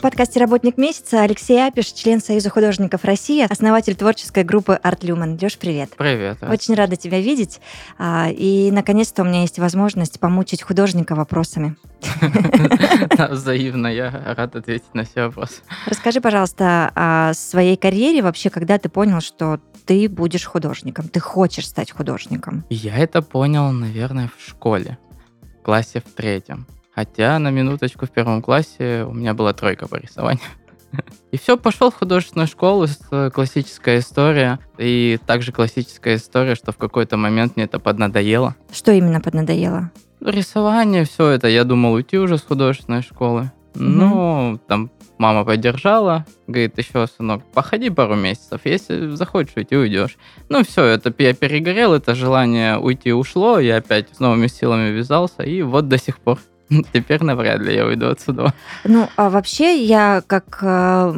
В подкасте «Работник месяца» Алексей Апиш, член Союза художников России, основатель творческой группы «Арт Люмен». Леш, привет. Привет. Очень рада тебя видеть. А, И, наконец-то, у меня есть возможность помучить художника вопросами. Взаимно, я рад ответить на все вопросы. Расскажи, пожалуйста, о своей карьере вообще, когда ты понял, что ты будешь художником, ты хочешь стать художником. Я это понял, наверное, в школе, в классе в третьем. Хотя на минуточку в первом классе у меня была тройка по рисованию. И все, пошел в художественную школу, э, классическая история. И также классическая история, что в какой-то момент мне это поднадоело. Что именно поднадоело? Рисование, все это, я думал уйти уже с художественной школы. Ну, там мама поддержала, говорит, еще, сынок, походи пару месяцев, если захочешь уйти, уйдешь. Ну, все, это я перегорел, это желание уйти ушло, я опять с новыми силами ввязался, и вот до сих пор. Теперь навряд ли я уйду отсюда. Ну, а вообще я как э,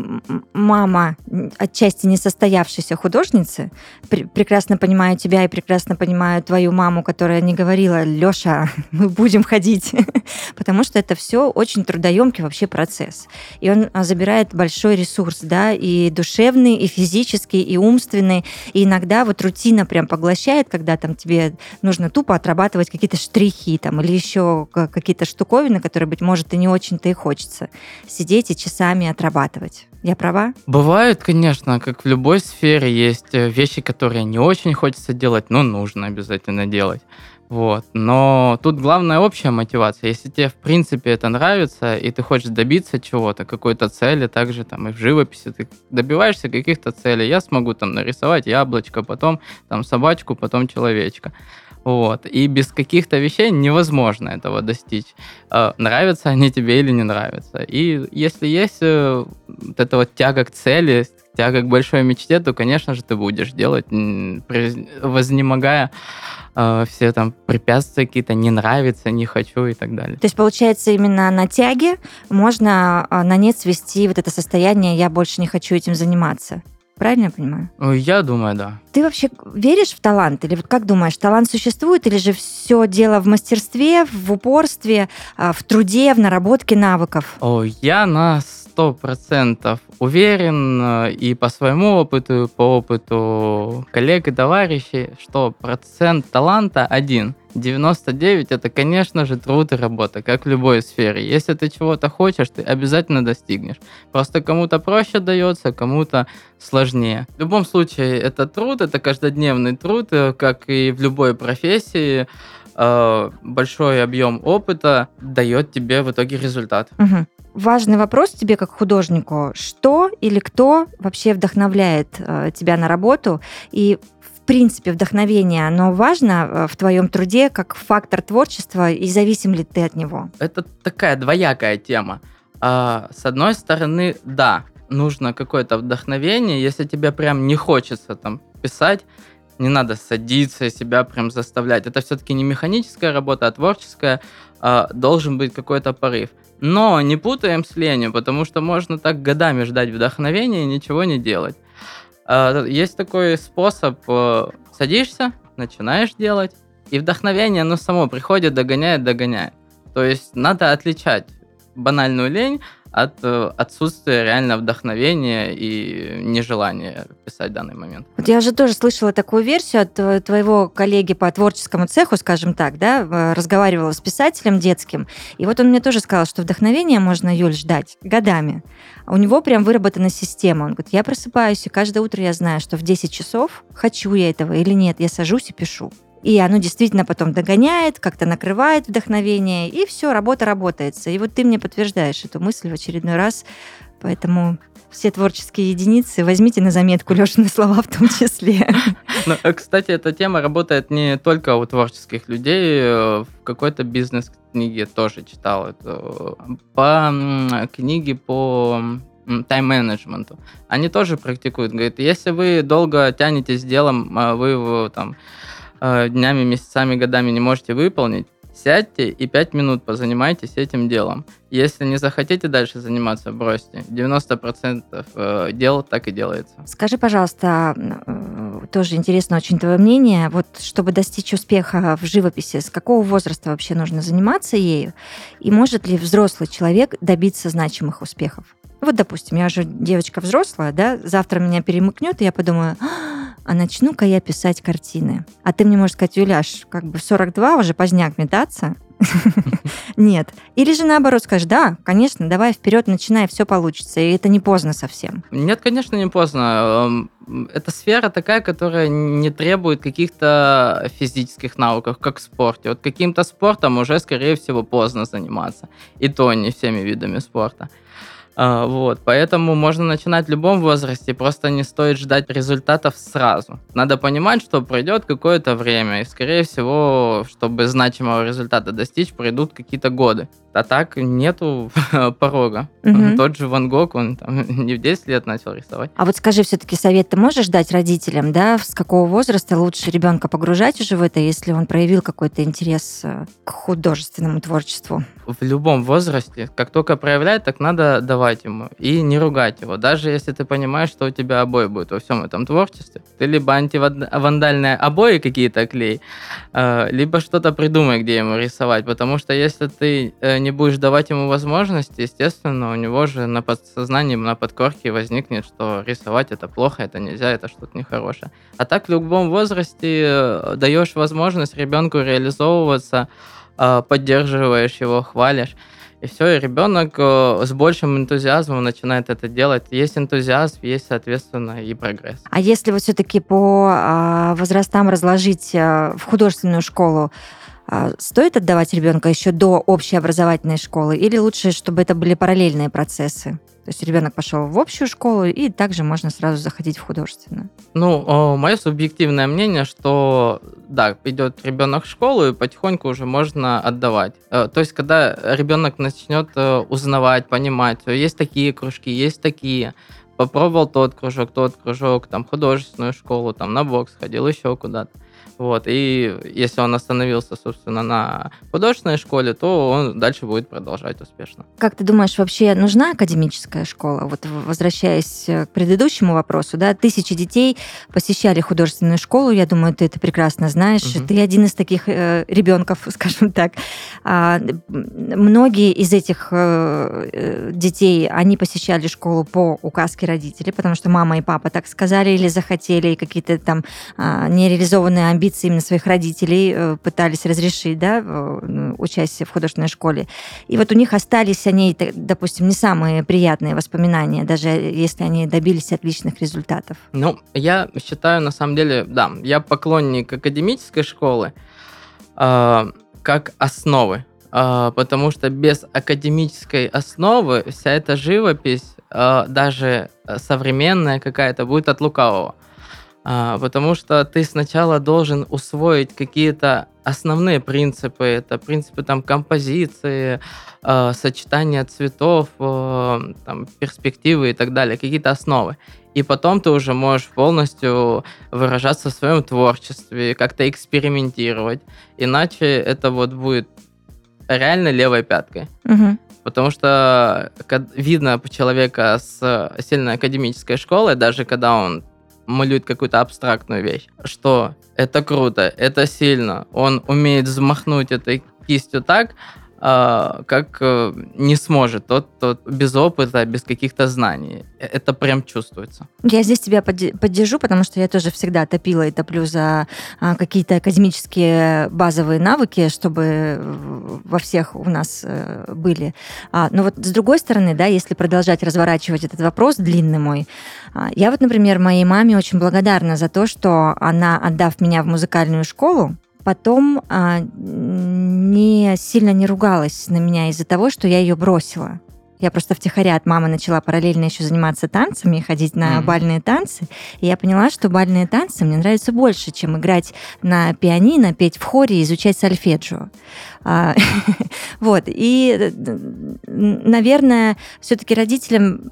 мама отчасти несостоявшейся художницы пр- прекрасно понимаю тебя и прекрасно понимаю твою маму, которая не говорила, Лёша, мы будем ходить, потому что это все очень трудоемкий вообще процесс. И он а, забирает большой ресурс, да, и душевный, и физический, и умственный. И иногда вот рутина прям поглощает, когда там тебе нужно тупо отрабатывать какие-то штрихи там или еще ка- какие-то штуковины, которые, быть может, и не очень-то и хочется. Сидеть и часами отрабатывать. Я права? Бывают, конечно, как в любой сфере, есть э, вещи, которые не очень хочется делать, но нужно обязательно делать. Вот. Но тут главная общая мотивация. Если тебе, в принципе, это нравится, и ты хочешь добиться чего-то, какой-то цели, также там и в живописи ты добиваешься каких-то целей. Я смогу там нарисовать яблочко, потом там собачку, потом человечка. Вот. И без каких-то вещей невозможно этого достичь. Э, Нравятся они тебе или не нравятся. И если есть э, вот эта вот тяга к цели, тяга к большой мечте, то, конечно же, ты будешь делать, вознемогая э, все там препятствия какие-то, не нравится, не хочу и так далее. То есть, получается, именно на тяге можно а, на нет свести вот это состояние «я больше не хочу этим заниматься». Правильно я понимаю? Ой, Я думаю, да. Ты вообще веришь в талант? Или вот как думаешь, талант существует? Или же все дело в мастерстве, в упорстве, а, в труде, в наработке навыков? О, я на сто процентов уверен э, и по своему опыту, и по опыту коллег и товарищей, что процент таланта один. 99 это, конечно же, труд и работа, как в любой сфере. Если ты чего-то хочешь, ты обязательно достигнешь. Просто кому-то проще дается, кому-то сложнее. В любом случае, это труд, это каждодневный труд, э, как и в любой профессии. э, Большой объем опыта дает тебе в итоге результат. Мгм. Важный вопрос тебе как художнику. Что или кто вообще вдохновляет э, тебя на работу? И в принципе, вдохновение, оно важно э, в твоем труде как фактор творчества, и зависим ли ты от него? Это такая двоякая тема. А, с одной стороны, да, нужно какое-то вдохновение. Если тебе прям не хочется там писать, не надо садиться и себя прям заставлять. Это все-таки не механическая работа, а творческая. А, должен быть какой-то порыв. Но не путаем с ленью, потому что можно так годами ждать вдохновения и ничего не делать. А, Есть такой способ. э, Садишься, начинаешь делать, и вдохновение, оно само приходит, догоняет, догоняет. То есть надо отличать банальную лень от э, отсутствия реально вдохновения и нежелания писать в данный момент. Вот я же тоже слышала такую версию от твоего коллеги по творческому цеху, скажем так, да, э, разговаривала с писателем детским, и вот он мне тоже сказал, что вдохновение можно, Юль, ждать годами. А У него прям выработана система. Он говорит, я просыпаюсь, и каждое утро я знаю, что в 10 часов хочу я этого или нет, я сажусь и пишу. И оно действительно потом догоняет, как-то накрывает вдохновение, и все, работа работается. И вот ты мне подтверждаешь эту мысль в очередной раз, поэтому все творческие единицы возьмите на заметку Лешины слова в том числе. Ну, э, кстати, эта тема работает не только у творческих людей. э, В какой-то бизнес-книге тоже читал это. По м, книге по тайм-менеджменту. Они тоже практикуют. Говорит, если вы долго тянете с делом, а вы его там э, днями, месяцами, годами не можете выполнить, сядьте и 5 минут позанимайтесь этим делом. Если не захотите дальше заниматься, бросьте. 90% э, дел так и делается. Скажи, пожалуйста, э, тоже интересно очень твое мнение, вот чтобы достичь успеха в живописи, с какого возраста вообще нужно заниматься ею? И может ли взрослый человек добиться значимых успехов? Вот, допустим, я же девочка взрослая, да, завтра меня перемыкнет, и я подумаю, «А, а начну-ка я писать картины. А ты мне можешь сказать, Юляш, как бы в 42 уже поздняк метаться. Нет. Или же наоборот скажешь, да, конечно, давай вперед, начинай, все получится. И это не поздно совсем. Нет, конечно, не поздно. Эм, Это сфера такая, которая не требует каких-то физических навыков, как в спорте. Вот каким-то спортом уже, скорее всего, поздно заниматься. И то не всеми видами спорта. А, Вот, поэтому можно начинать в любом возрасте, просто не стоит ждать результатов сразу. Надо понимать, что пройдет какое-то время, и, скорее всего, чтобы значимого результата достичь, пройдут какие-то годы. А так нету порога. Мгм. Тот же Ван Гог, он там не в 10 лет начал рисовать. А вот скажи, все-таки совет ты можешь дать родителям, да, с какого возраста лучше ребенка погружать уже в это, если он проявил какой-то интерес э, к художественному творчеству? в любом возрасте, как только проявляет, так надо давать ему и не ругать его. Даже если ты понимаешь, что у тебя обои будет во всем этом творчестве. Ты либо антивандальные обои какие-то клей, э, либо что-то придумай, где ему рисовать. Потому что если ты э, не будешь давать ему возможности, естественно, у него же на подсознании, на подкорке возникнет, что рисовать это плохо, это нельзя, это что-то нехорошее. А так в любом возрасте э, даешь возможность ребенку реализовываться, э, поддерживаешь его, хвалишь. И все, и ребенок э, с большим энтузиазмом начинает это делать. Есть энтузиазм, есть, соответственно, и прогресс. А если вот все-таки по а, возрастам разложить в художественную школу, стоит отдавать ребенка еще до общей образовательной школы, или лучше, чтобы это были параллельные процессы? То есть ребенок пошел в общую школу, и также можно сразу заходить в художественную. Ну, мое субъективное мнение, что да, идет ребенок в школу, и потихоньку уже можно отдавать. Э, То есть, когда ребенок начнет э, узнавать, понимать, есть такие кружки, есть такие, попробовал тот кружок, тот кружок, там, художественную школу, там, на бокс ходил, еще куда-то. Вот, и если он остановился, собственно, на художественной школе, то он дальше будет продолжать успешно. Как ты думаешь, вообще нужна академическая школа? Вот возвращаясь э, к предыдущему вопросу, да, тысячи детей посещали художественную школу, я думаю, ты это прекрасно знаешь. Мгм. Ты один из таких э, ребенков, скажем так. А, многие из этих э, э, детей, они посещали школу по указке родителей, потому что мама и папа так сказали или захотели, и какие-то там а, нереализованные амбиции именно своих родителей э, пытались разрешить, да, в- участие в художественной школе. И вот у них остались они, т- допустим, не самые приятные воспоминания, даже если они добились отличных результатов. Ну, я считаю, на самом деле, да, я поклонник академической школы э, как основы, Э, потому что без академической основы вся эта живопись, э, даже э, современная какая-то, будет от лукавого. А, Потому что ты сначала должен усвоить какие-то основные принципы. Это принципы там композиции, э, сочетания цветов, э, там, перспективы и так далее, какие-то основы. И потом ты уже можешь полностью выражаться в своем творчестве, как-то экспериментировать. Иначе это вот будет реально левой пяткой. Мгм. Потому что видно по человека с сильной академической школой, даже когда он малюет какую-то абстрактную вещь, что? Это круто, это сильно, он умеет взмахнуть этой кистью так, как э, не сможет тот, тот без опыта, без каких-то знаний. Э- Это прям чувствуется. Я здесь тебя подде- поддержу, потому что я тоже всегда топила и топлю за а, какие-то академические базовые навыки, чтобы э, во всех у нас были. А, но вот с другой стороны, да, если продолжать разворачивать этот вопрос длинный мой, а, я вот, например, моей маме очень благодарна за то, что она, отдав меня в музыкальную школу, потом а, не сильно не ругалась на меня из-за того, что я ее бросила. Я просто втихаря от мамы начала параллельно еще заниматься танцами, ходить на Мгм. бальные танцы. И я поняла, что бальные танцы мне нравятся больше, чем играть на пианино, петь в хоре и изучать сольфеджио. А, Вот. И, э, наверное, все-таки родителям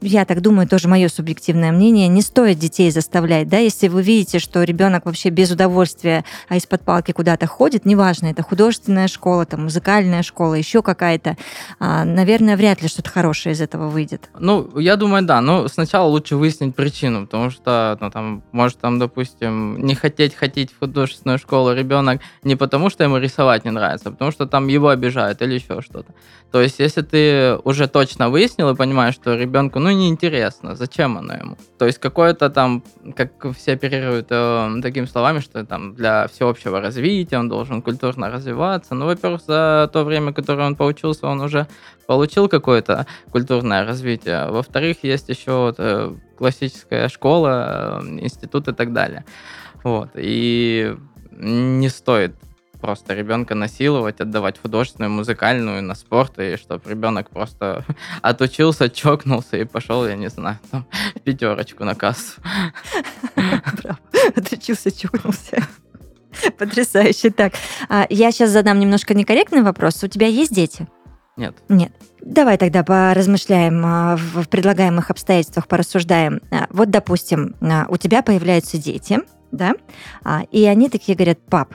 я так думаю, тоже мое субъективное мнение, не стоит детей заставлять, да, если вы видите, что ребенок вообще без удовольствия, а из-под палки куда-то ходит, неважно, это художественная школа, там, музыкальная школа, еще какая-то, а, наверное, вряд ли что-то хорошее из этого выйдет. Ну, я думаю, да, но сначала лучше выяснить причину, потому что, ну, там, может, там, допустим, не хотеть ходить в художественную школу ребенок не потому, что ему рисовать не нравится, а потому что там его обижают или еще что-то. То есть, если ты уже точно выяснил и понимаешь, что ребенку, ну, неинтересно, зачем оно ему? То есть, какое-то там, как все оперируют э, такими словами, что там для всеобщего развития он должен культурно развиваться. Ну, во-первых, за то время, которое он поучился, он уже получил какое-то культурное развитие. Во-вторых, есть еще вот, э, классическая школа, э, институт и так далее. Вот. И не стоит просто ребенка насиловать, отдавать художественную, музыкальную, на спорт, и чтобы ребенок просто отучился, чокнулся и пошел, я не знаю, там, пятерочку на кассу. Отучился, чокнулся. Потрясающе. Так, а, я сейчас задам немножко некорректный вопрос. У тебя есть дети? Нет. Нет. Давай тогда поразмышляем а, в предлагаемых обстоятельствах, порассуждаем. А, вот, допустим, у тебя появляются дети, да, и они такие говорят, пап,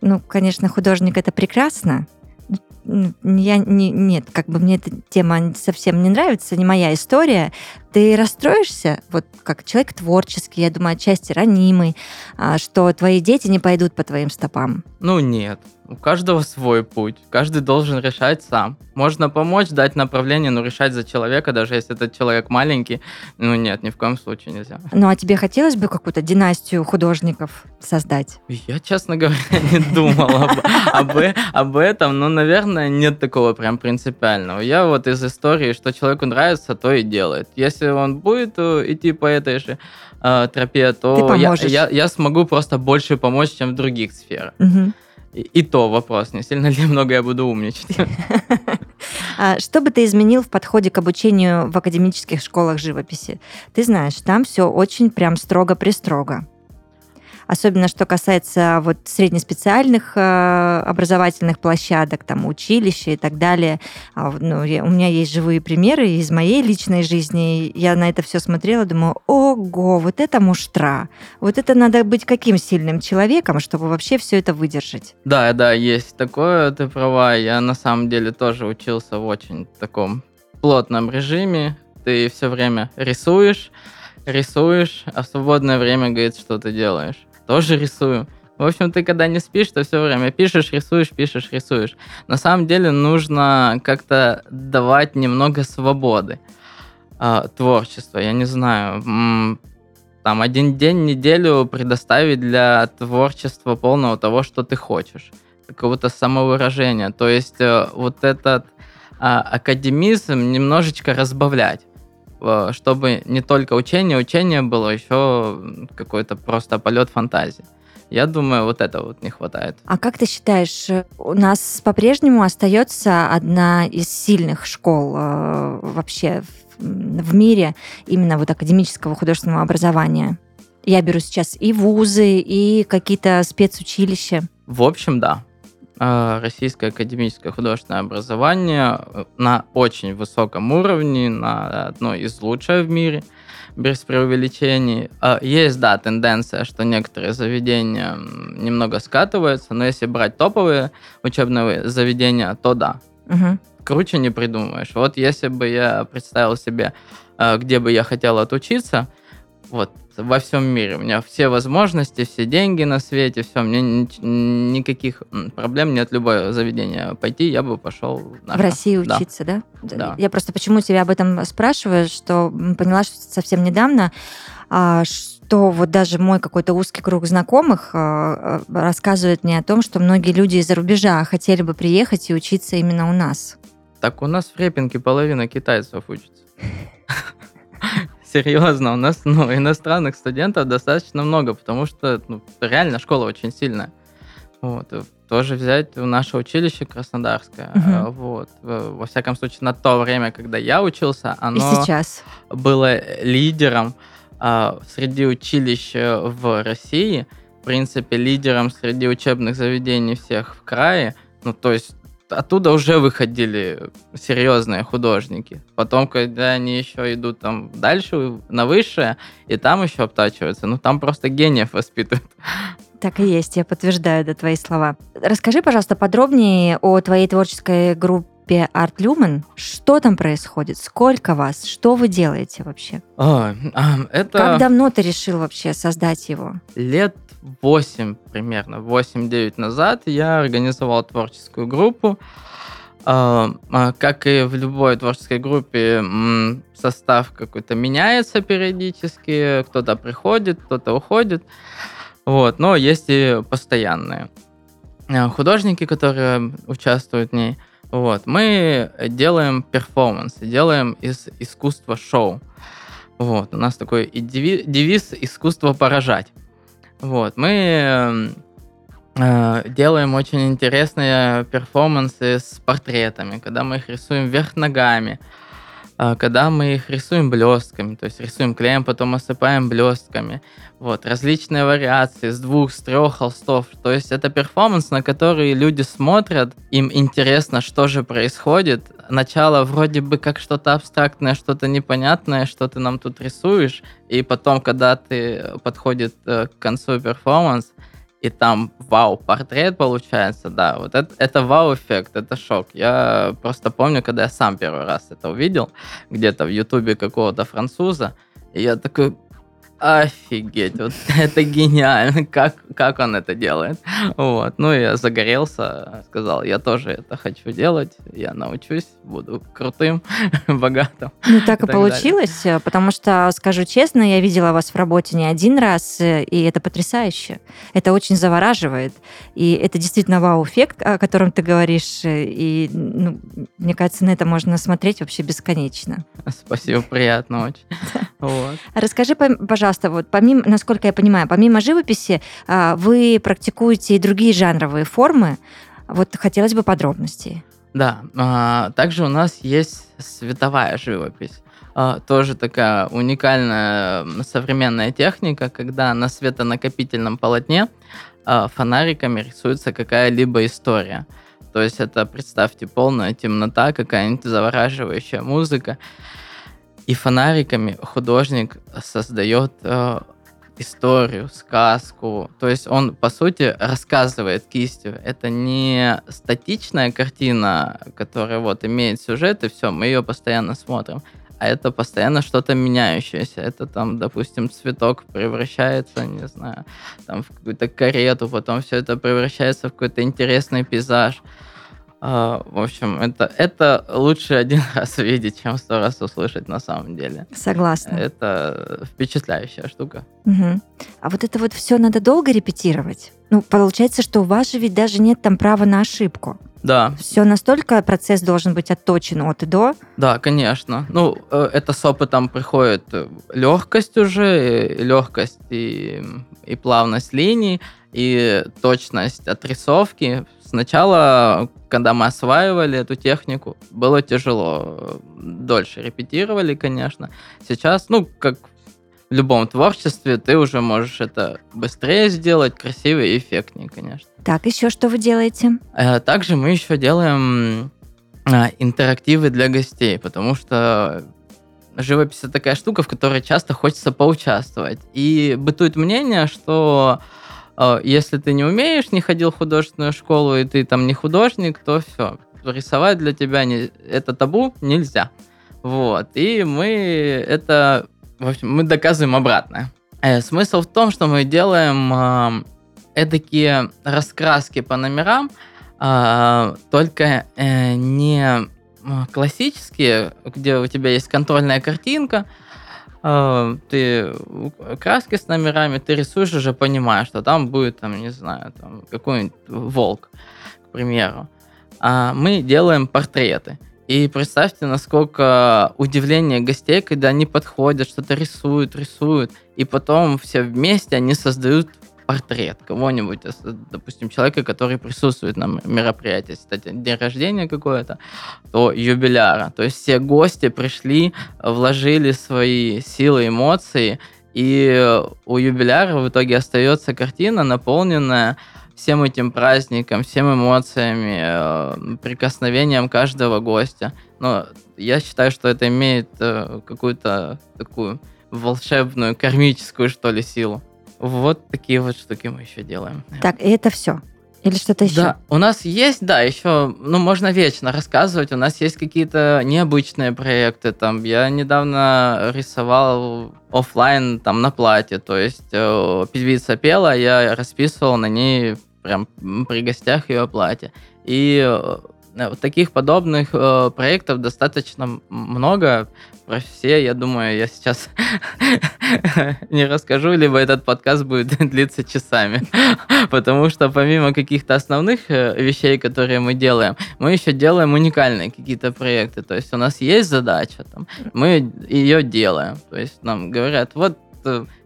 ну, конечно, художник это прекрасно. Я не, нет, как бы мне эта тема совсем не нравится, не моя история. Ты расстроишься, вот как человек творческий, я думаю, отчасти ранимый, а, что твои дети не пойдут по твоим стопам? Ну, нет. У каждого свой путь. Каждый должен решать сам. Можно помочь, дать направление, но решать за человека, даже если этот человек маленький, ну нет, ни в коем случае нельзя. Ну а тебе хотелось бы какую-то династию художников создать? Я, честно говоря, не думал об, этом, но, наверное, нет такого прям принципиального. Я вот из истории, что человеку нравится, то и делает. Если он будет э, идти по этой же э, тропе, то я, я, я смогу просто больше помочь, чем в других сферах. Угу. И, и то вопрос, не сильно ли много я буду умничать. А что бы ты изменил в подходе к обучению в академических школах живописи? Ты знаешь, там все очень прям строго-пристрого особенно что касается вот среднеспециальных э, образовательных площадок, там, училища и так далее. А, ну, у меня есть живые примеры из моей личной жизни. Я на это все смотрела, думаю, ого, вот это муштра. Вот это надо быть каким сильным человеком, чтобы вообще все это выдержать. Да, да, есть такое, ты права. Я на самом деле тоже учился в очень таком плотном режиме. Ты все время рисуешь, рисуешь, а в свободное время, говорит, что ты делаешь тоже рисую. В общем, ты когда не спишь, то все время пишешь, рисуешь, пишешь, рисуешь. На самом деле нужно как-то давать немного свободы э, творчества. Я не знаю, там один день, неделю предоставить для творчества полного того, что ты хочешь. Какого-то самовыражения. То есть э, вот этот э, академизм немножечко разбавлять чтобы не только учение, учение было еще какой-то просто полет фантазии. Я думаю, вот это вот не хватает. А как ты считаешь, у нас по-прежнему остается одна из сильных школ э, вообще в, в мире именно вот академического художественного образования? Я беру сейчас и вузы, и какие-то спецучилища. В общем, да. А, российское академическое художественное образование э, на очень высоком уровне, на одной из лучших в мире, без преувеличений. А, есть, да, тенденция, что некоторые заведения немного скатываются, но если брать топовые учебные заведения, то да. Угу. Круче не придумаешь. Вот если бы я представил себе, э, где бы я хотел отучиться, вот во всем мире. У меня все возможности, все деньги на свете, все. Мне никаких проблем нет. Любое заведение пойти, я бы пошел. В России учиться, да. да? Да. Я просто почему тебя об этом спрашиваю, что поняла что совсем недавно, а, что вот даже мой какой-то узкий круг знакомых а, а, рассказывает мне о том, что многие люди из-за рубежа хотели бы приехать и учиться именно у нас. Так у нас в Репинке половина китайцев учится. Серьезно, у нас ну, иностранных студентов достаточно много, потому что ну, реально школа очень сильная. Вот. Тоже взять наше училище Краснодарское. Угу. Вот. Во всяком случае, на то время, когда я учился, оно И сейчас. было лидером а, среди училищ в России, в принципе, лидером среди учебных заведений всех в крае. Ну, то есть оттуда уже выходили серьезные художники. Потом, когда они еще идут там дальше, на высшее, и там еще обтачиваются, ну там просто гениев воспитывают. Так и есть, я подтверждаю да, твои слова. Расскажи, пожалуйста, подробнее о твоей творческой группе Art Lumen. Что там происходит? Сколько вас? Что вы делаете вообще? О, а, это... Как давно ты решил вообще создать его? Лет 8 примерно, 8-9 назад я организовал творческую группу. А, а, как и в любой творческой группе, состав какой-то меняется периодически, кто-то приходит, кто-то уходит. Вот, но есть и постоянные а, художники, которые участвуют в ней. Вот, мы делаем перформанс, делаем из искусства шоу. Вот, у нас такой девиз искусство поражать. Вот, мы э, делаем очень интересные перформансы с портретами, когда мы их рисуем вверх ногами, когда мы их рисуем блестками, то есть рисуем клеем, потом осыпаем блестками. Вот, различные вариации с двух, с трех холстов. То есть это перформанс, на который люди смотрят, им интересно, что же происходит. Начало вроде бы как что-то абстрактное, что-то непонятное, что ты нам тут рисуешь, и потом, когда ты подходит э, к концу перформанс, и там вау-портрет получается, да, вот это, это вау-эффект, это шок. Я просто помню, когда я сам первый раз это увидел, где-то в ютубе какого-то француза, и я такой, Офигеть, вот это гениально, как, как он это делает. Вот. Ну, я загорелся, сказал, я тоже это хочу делать, я научусь, буду крутым, богатым. Ну, так и, и так получилось, далее. потому что, скажу честно, я видела вас в работе не один раз, и это потрясающе. Это очень завораживает, и это действительно вау-эффект, о котором ты говоришь, и ну, мне кажется, на это можно смотреть вообще бесконечно. Спасибо, приятно очень. Вот. Расскажи, пожалуйста, пожалуйста, вот помимо, насколько я понимаю, помимо живописи, а, вы практикуете и другие жанровые формы. Вот хотелось бы подробностей. Да, а, также у нас есть световая живопись. А, тоже такая уникальная современная техника, когда на светонакопительном полотне фонариками рисуется какая-либо история. То есть это, представьте, полная темнота, какая-нибудь завораживающая музыка. И фонариками художник создает э, историю, сказку. То есть он, по сути, рассказывает кистью. Это не статичная картина, которая вот имеет сюжет, и все, мы ее постоянно смотрим. А это постоянно что-то меняющееся. Это там, допустим, цветок превращается, не знаю, там в какую-то карету, потом все это превращается в какой-то интересный пейзаж. А, в общем, это, это лучше один раз видеть, чем сто раз услышать на самом деле. Согласна. Это впечатляющая штука. Угу. А вот это вот все надо долго репетировать? Ну, получается, что у вас же ведь даже нет там права на ошибку. Да. Все настолько процесс должен быть отточен от и до. Да, конечно. Ну, э, это с опытом приходит легкость уже, легкость и, и плавность линий, и точность отрисовки. Сначала, когда мы осваивали эту технику, было тяжело. Дольше репетировали, конечно. Сейчас, ну, как в любом творчестве, ты уже можешь это быстрее сделать, красивее и эффектнее, конечно. Так, еще что вы делаете? Э, также мы еще делаем а, интерактивы для гостей, потому что живопись это такая штука, в которой часто хочется поучаствовать. И бытует мнение, что а, если ты не умеешь, не ходил в художественную школу, и ты там не художник, то все. Рисовать для тебя не, это табу нельзя. Вот. И мы это... В общем, мы доказываем обратное. Э, смысл в том, что мы делаем э, эдакие раскраски по номерам, э, только э, не классические, где у тебя есть контрольная картинка, а, ты краски с номерами, ты рисуешь уже понимаешь, что там будет, там, не знаю, там какой-нибудь волк, к примеру. А мы делаем портреты. И представьте, насколько удивление гостей, когда они подходят, что-то рисуют, рисуют, и потом все вместе они создают портрет кого-нибудь, допустим, человека, который присутствует на мероприятии, кстати, день рождения какое-то, то юбиляра. То есть все гости пришли, вложили свои силы, эмоции, и у юбиляра в итоге остается картина, наполненная всем этим праздником, всем эмоциями, э, прикосновением каждого гостя. Но я считаю, что это имеет э, какую-то такую волшебную, кармическую, что ли, силу. Вот такие вот штуки мы еще делаем. Так, и это все. Или что-то еще? Да, у нас есть, да, еще, ну, можно вечно рассказывать. У нас есть какие-то необычные проекты. Там я недавно рисовал оффлайн там на платье. То есть э, певица пела, я расписывал на ней прям при гостях ее платье. И э, таких подобных э, проектов достаточно много про все, я думаю, я сейчас не расскажу, либо этот подкаст будет длиться часами. Потому что помимо каких-то основных э, вещей, которые мы делаем, мы еще делаем уникальные какие-то проекты. То есть у нас есть задача, там, мы ее делаем. То есть нам говорят, вот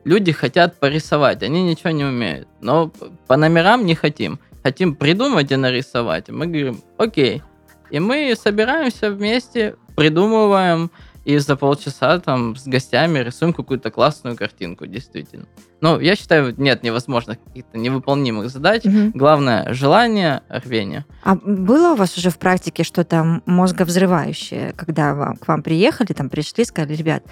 люди хотят порисовать, они ничего не умеют. Но по номерам не хотим. Хотим придумать и нарисовать. Мы говорим, окей. И мы собираемся вместе, придумываем, и за полчаса там с гостями рисуем какую-то классную картинку, действительно. Ну, я считаю, нет невозможных каких-то невыполнимых задач. Угу. Главное желание, рвение. А было у вас уже в практике что-то мозговзрывающее, когда вам, к вам приехали, там пришли, сказали, ребят,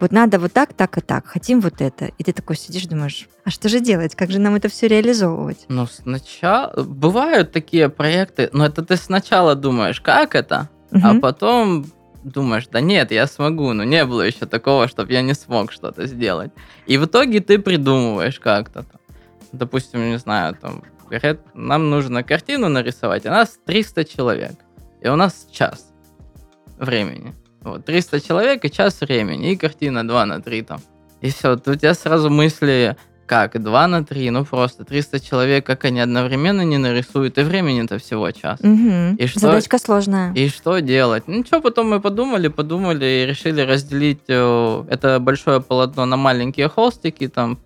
вот надо вот так, так и так, хотим вот это. И ты такой сидишь, думаешь, а что же делать? Как же нам это все реализовывать? Ну, сначала... Бывают такие проекты, но это ты сначала думаешь, как это, угу. а потом думаешь, да нет, я смогу, но не было еще такого, чтобы я не смог что-то сделать. И в итоге ты придумываешь как-то. Допустим, не знаю, там, говорят, нам нужно картину нарисовать, а нас 300 человек. И у нас час времени. Вот, 300 человек и час времени, и картина 2 на 3 там. И все, у тебя сразу мысли, как? 2 на 3, ну просто 300 человек, как они одновременно не нарисуют, и времени-то всего час. Угу. И что, Задачка сложная. И что делать? Ну что, потом мы подумали, подумали и решили разделить э, это большое полотно на маленькие холстики, там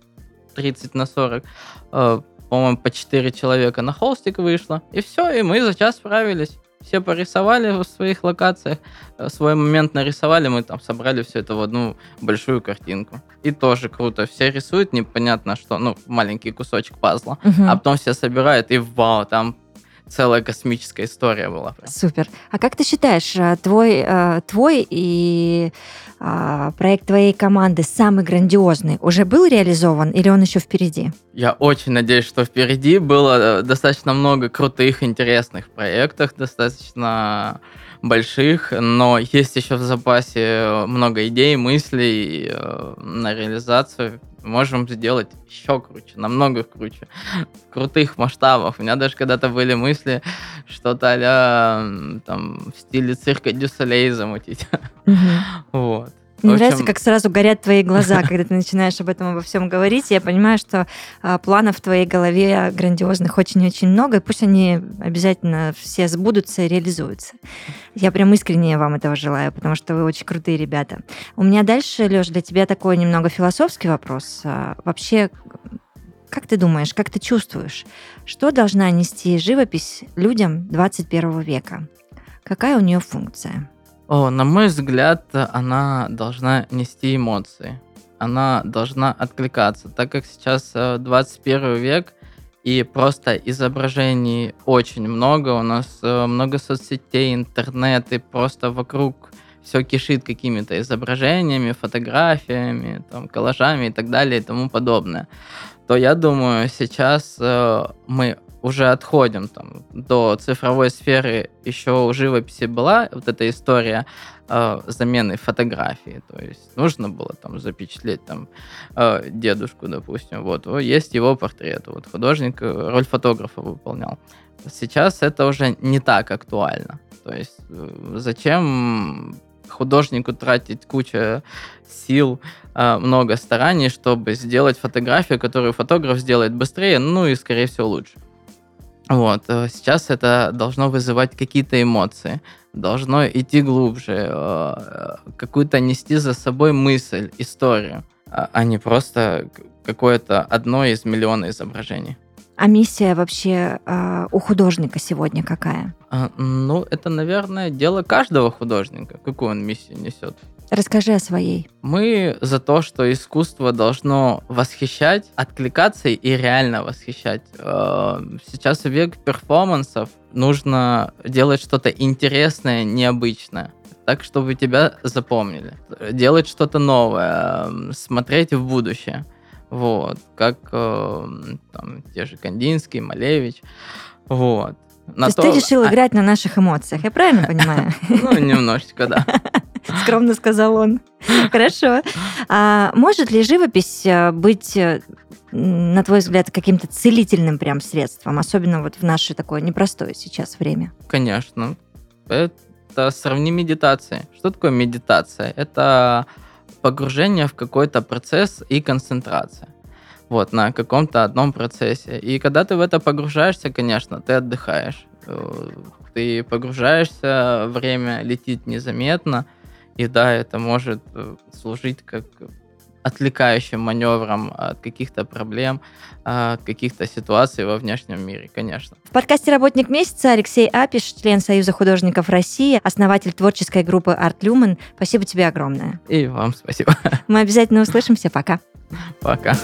30 на 40. Э, по-моему, по 4 человека на холстик вышло. И все, и мы за час справились все порисовали в своих локациях, э, свой момент нарисовали, мы там собрали все это в одну большую картинку. И тоже круто. Все рисуют непонятно что, ну, маленький кусочек пазла, угу. а потом все собирают, и вау, там целая космическая история была. Супер. А как ты считаешь, э, твой, э, твой и а, проект твоей команды самый грандиозный уже был реализован или он еще впереди? Я очень надеюсь, что впереди было достаточно много крутых, интересных проектов, достаточно больших, но есть еще в запасе много идей, мыслей э, на реализацию можем сделать еще круче, намного круче, в крутых масштабах. У меня даже когда-то были мысли что-то а там в стиле цирка Дюсалей замутить. Вот. Мне общем... нравится, как сразу горят твои глаза, когда ты начинаешь об этом обо всем говорить. Я понимаю, что а, планов в твоей голове грандиозных очень-очень много, и пусть они обязательно все сбудутся и реализуются. Я прям искренне вам этого желаю, потому что вы очень крутые ребята. У меня дальше, Леш, для тебя такой немного философский вопрос. А, вообще, как ты думаешь, как ты чувствуешь, что должна нести живопись людям 21 века? Какая у нее функция? О, на мой взгляд, она должна нести эмоции. Она должна откликаться, так как сейчас 21 э, век, и просто изображений очень много. У нас э, много соцсетей, интернет, и просто вокруг все кишит какими-то изображениями, фотографиями, там, коллажами и так далее и тому подобное. То я думаю, сейчас э, мы уже отходим там, до цифровой сферы, еще у живописи была вот эта история э, замены фотографии. То есть нужно было там запечатлеть там э, дедушку, допустим. Вот, есть его портрет. Вот художник э, роль фотографа выполнял. Сейчас это уже не так актуально. То есть э, зачем художнику тратить кучу сил, э, много стараний, чтобы сделать фотографию, которую фотограф сделает быстрее, ну и, скорее всего, лучше. Вот, э, сейчас это должно вызывать какие-то эмоции, должно идти глубже, э, какую-то нести за собой мысль, историю, а, а не просто какое-то одно из миллиона изображений. А миссия вообще э, у художника сегодня какая? А, ну, это, наверное, дело каждого художника, какую он миссию несет. Расскажи о своей. Мы за то, что искусство должно восхищать, откликаться и реально восхищать. Э, сейчас век перформансов, нужно делать что-то интересное, необычное так, чтобы тебя запомнили. Делать что-то новое, смотреть в будущее. Вот, как э, там, те же Кандинский, Малевич. Вот. На то, то есть ты решил а... играть на наших эмоциях, я правильно понимаю? Ну, немножечко, да. Скромно сказал он. Хорошо. А может ли живопись э, быть, э, на твой взгляд, каким-то целительным прям средством, особенно вот в наше такое непростое сейчас время? Конечно. Это сравни медитации. Что такое медитация? Это погружение в какой-то процесс и концентрация вот, на каком-то одном процессе. И когда ты в это погружаешься, конечно, ты отдыхаешь. Э, ты погружаешься, время летит незаметно, и да, это может э, служить как отвлекающим маневром от каких-то проблем, от каких-то ситуаций во внешнем мире, конечно. В подкасте «Работник месяца» Алексей Апиш, член Союза художников России, основатель творческой группы «Арт Люмен». Спасибо тебе огромное. И вам спасибо. Мы обязательно услышимся. Пока. Пока.